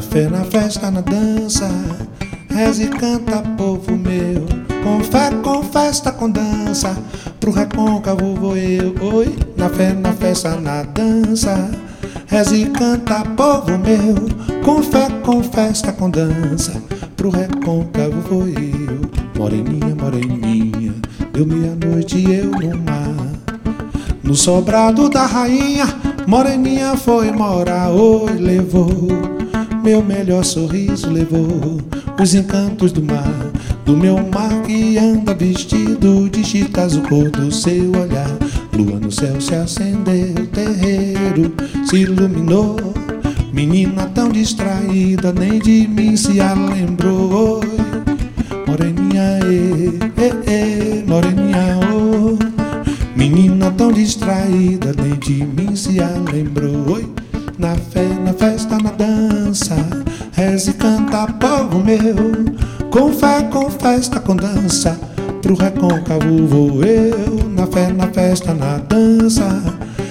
fé, na festa, na dança, reza e canta, povo meu. Com fé, com festa, com dança, pro recôncavo vou eu. Oi, na fé, na festa, na dança, reza e canta, povo meu. Com fé, com festa, com dança, pro recôncavo vou eu. Moreninha, moreninha, deu meia-noite eu no mar. No sobrado da rainha, moreninha foi morar, oi, levou meu melhor sorriso, levou os encantos do mar, do meu mar que anda vestido de chitas, o cor do seu olhar. Lua no céu se acendeu, terreiro se iluminou. Menina tão distraída, nem de mim se a lembrou. Oi, moreninha, e, e, e, moreninha, oh. Menina tão distraída, nem de mim se a lembrou. Oi, na fé, na festa, na dança, reza e canta, povo meu. Com fé, com festa, com dança, pro recôncavo vou eu. Na fé, na festa, na dança,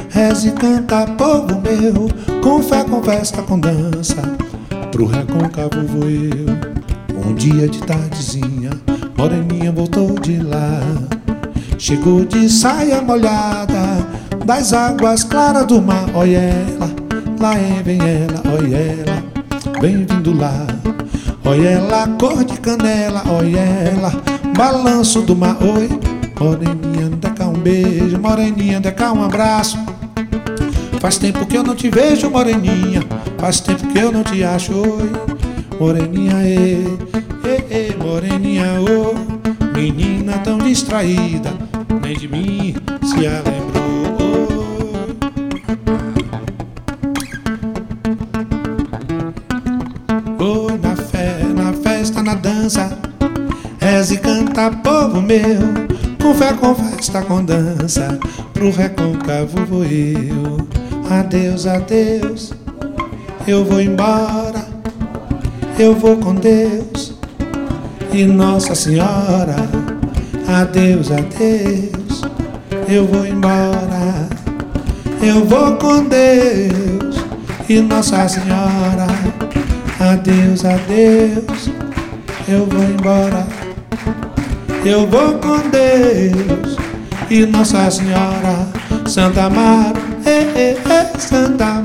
reza e canta, povo meu. Com fé, com festa, com dança, pro recôncavo vou eu. Um dia de tardezinha, moreninha voltou de lá. Chegou de saia molhada das águas claras do mar. Olha ela, lá vem ela, olha ela, vem vindo lá. Olha ela, cor de canela, olha ela, balanço do mar. Oi, moreninha, dá cá um beijo, moreninha, dá cá um abraço. Faz tempo que eu não te vejo, moreninha, faz tempo que eu não te acho. Oi, moreninha, ê, ê, moreninha, ô. Menina tão distraída, nem de mim se a e canta, povo meu. Com fé, com festa, com dança, pro recôncavo vou eu. Adeus, adeus, eu vou embora, eu vou com Deus e Nossa Senhora. Adeus, adeus, eu vou embora. Eu vou com Deus e Nossa Senhora. Adeus, adeus, eu vou embora. Eu vou com Deus e Nossa Senhora. Santa Amaro, eh, eh, eh, Santa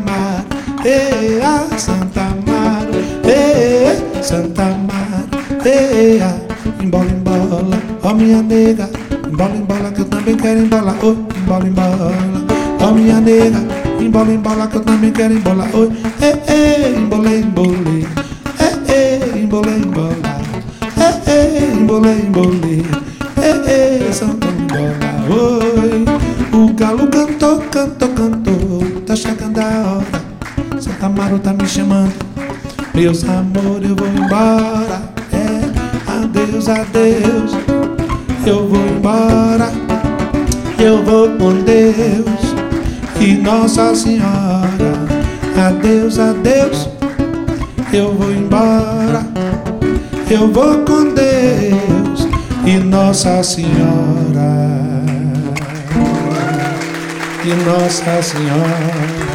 eh, ah, Santa Amaro, eh, eh, Santa Amaro. Eia, embola, embola, ó minha nega, embola, embola que eu também quero embolar, oi, embola, embola, ó minha nega, embola, embola que eu também quero embolar, oi, ei, ei, embolei, embolei, ei, embolei, embolei, ei, ei, embola, oi, o galo cantou, cantou, cantou, tá chegando a hora, Santa Amaro tá me chamando, meus amores, eu vou embora. Adeus, adeus, eu vou embora, eu vou com Deus. E Nossa Senhora. Adeus, adeus, eu vou embora, eu vou com Deus e Nossa Senhora. E Nossa Senhora.